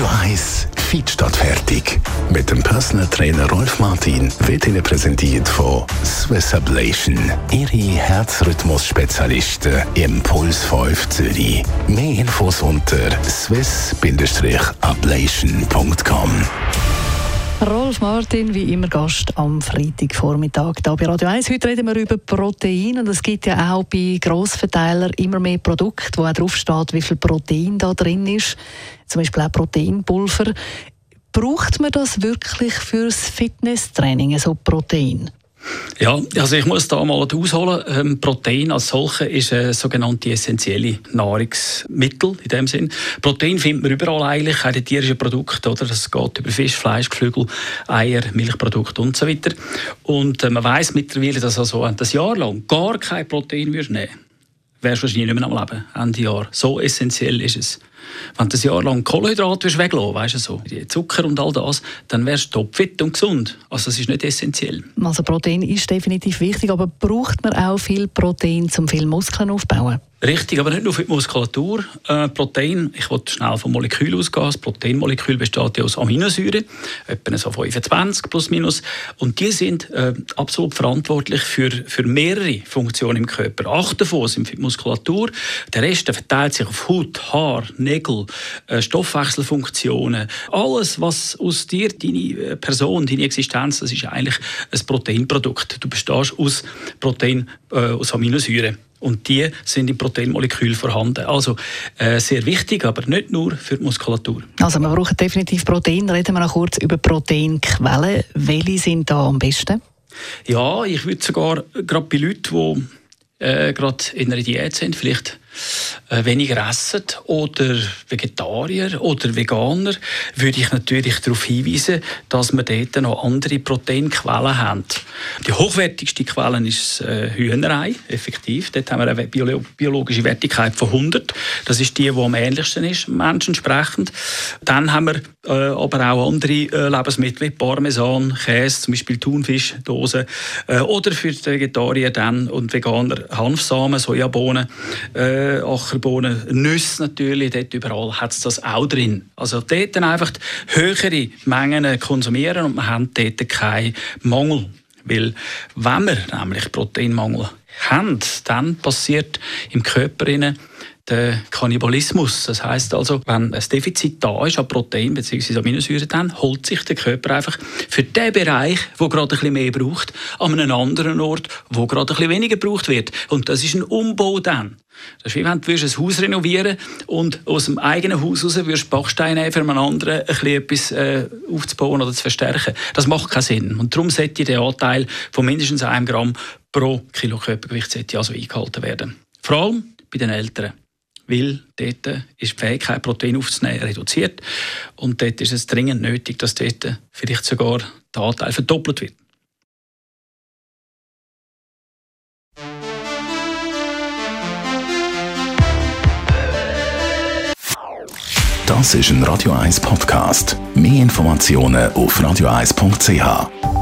Radio 1 Feed statt fertig. Mit dem Personal Trainer Rolf Martin wird Ihnen präsentiert von Swiss Ablation. Ihre Herzrhythmus-Spezialisten im Puls 5 Zürich. Mehr Infos unter swiss-ablation.com. Rolf Martin, wie immer Gast am Freitagvormittag hier bei Radio 1. Heute reden wir über Protein und es gibt ja auch bei Grossverteilern immer mehr Produkte, wo auch draufsteht, wie viel Protein da drin ist. Zum Beispiel auch Proteinpulver. Braucht man das wirklich fürs Fitnesstraining, so Protein? Ja, also ich muss da mal ausholen. Ähm, Protein als solche ist ein sogenannte essentielle Nahrungsmittel in dem Sinn. Protein findet man überall eigentlich, auch in tierischen Produkten, oder? Das geht über Fisch, Fleisch, Geflügel, Eier, Milchprodukte und so weiter. Und äh, man weiß mittlerweile, dass also ein Jahr lang gar kein Protein nehmen wärst du wahrscheinlich nicht mehr am Leben, Ende Jahr. So essentiell ist es. Wenn du ein Jahr lang Kohlenhydrate weglassen weißt du so, Zucker und all das, dann wärst du topfit und gesund. Also das ist nicht essentiell. Also Protein ist definitiv wichtig, aber braucht man auch viel Protein, um viel Muskeln aufzubauen? Richtig, aber nicht nur für die Muskulatur. Äh, Protein, ich wollte schnell vom Molekül ausgehen. Das Proteinmolekül besteht ja aus Aminosäuren, etwa so 25 plus minus. Und die sind äh, absolut verantwortlich für, für mehrere Funktionen im Körper. Acht davon sind für die Muskulatur. Der Rest der verteilt sich auf Haut, Haar, Nägel, äh, Stoffwechselfunktionen. Alles, was aus dir, deine äh, Person, deine Existenz, das ist eigentlich ein Proteinprodukt. Du bestehst aus Protein, äh, aus Aminosäuren. Und die sind im Proteinmolekül vorhanden. Also äh, sehr wichtig, aber nicht nur für die Muskulatur. Also wir brauchen definitiv Protein. Reden wir noch kurz über Proteinquellen. Welche sind da am besten? Ja, ich würde sogar gerade bei Leuten, die äh, gerade in einer Diät sind, vielleicht äh, weniger essen oder Vegetarier oder Veganer, würde ich natürlich darauf hinweisen, dass wir dort noch andere Proteinquellen haben. Die hochwertigste Quelle ist äh, Hühnerei, effektiv. Dort haben wir eine biologische Wertigkeit von 100. Das ist die, die am ähnlichsten ist, Menschen entsprechend. Dann haben wir äh, aber auch andere äh, Lebensmittel wie Parmesan, Käse, zum Beispiel Thunfischdosen äh, oder für die Vegetarier dann und Veganer Hanfsamen, Sojabohnen, äh, Ackerbohnen, Nüsse natürlich, dort überall hat es das auch drin. Also dort dann einfach höhere Mengen konsumieren und man hat dort keinen Mangel. Weil wenn wir nämlich Proteinmangel haben, dann passiert im Körper der Kannibalismus. Das heißt also, wenn ein Defizit da ist an Protein bzw. Aminosäuren, dann holt sich der Körper einfach für den Bereich, wo gerade ein bisschen mehr braucht, an einem anderen Ort, wo gerade ein bisschen weniger gebraucht wird. Und das ist ein Umbau dann. Das ist wie wenn du ein Haus renovieren und aus dem eigenen Haus raus würdest Backsteine nehmen, für einen anderen ein bisschen etwas äh, aufzubauen oder zu verstärken. Das macht keinen Sinn. Und darum sollte der Anteil von mindestens einem Gramm pro Kilo Körpergewicht also eingehalten werden. Vor allem bei den Älteren weil dort ist die Fähigkeit, Protein aufzunehmen, reduziert. Und dort ist es dringend nötig, dass dort vielleicht sogar der Anteil verdoppelt wird. Das ist ein Radio 1 Podcast. Mehr Informationen auf radio1.ch.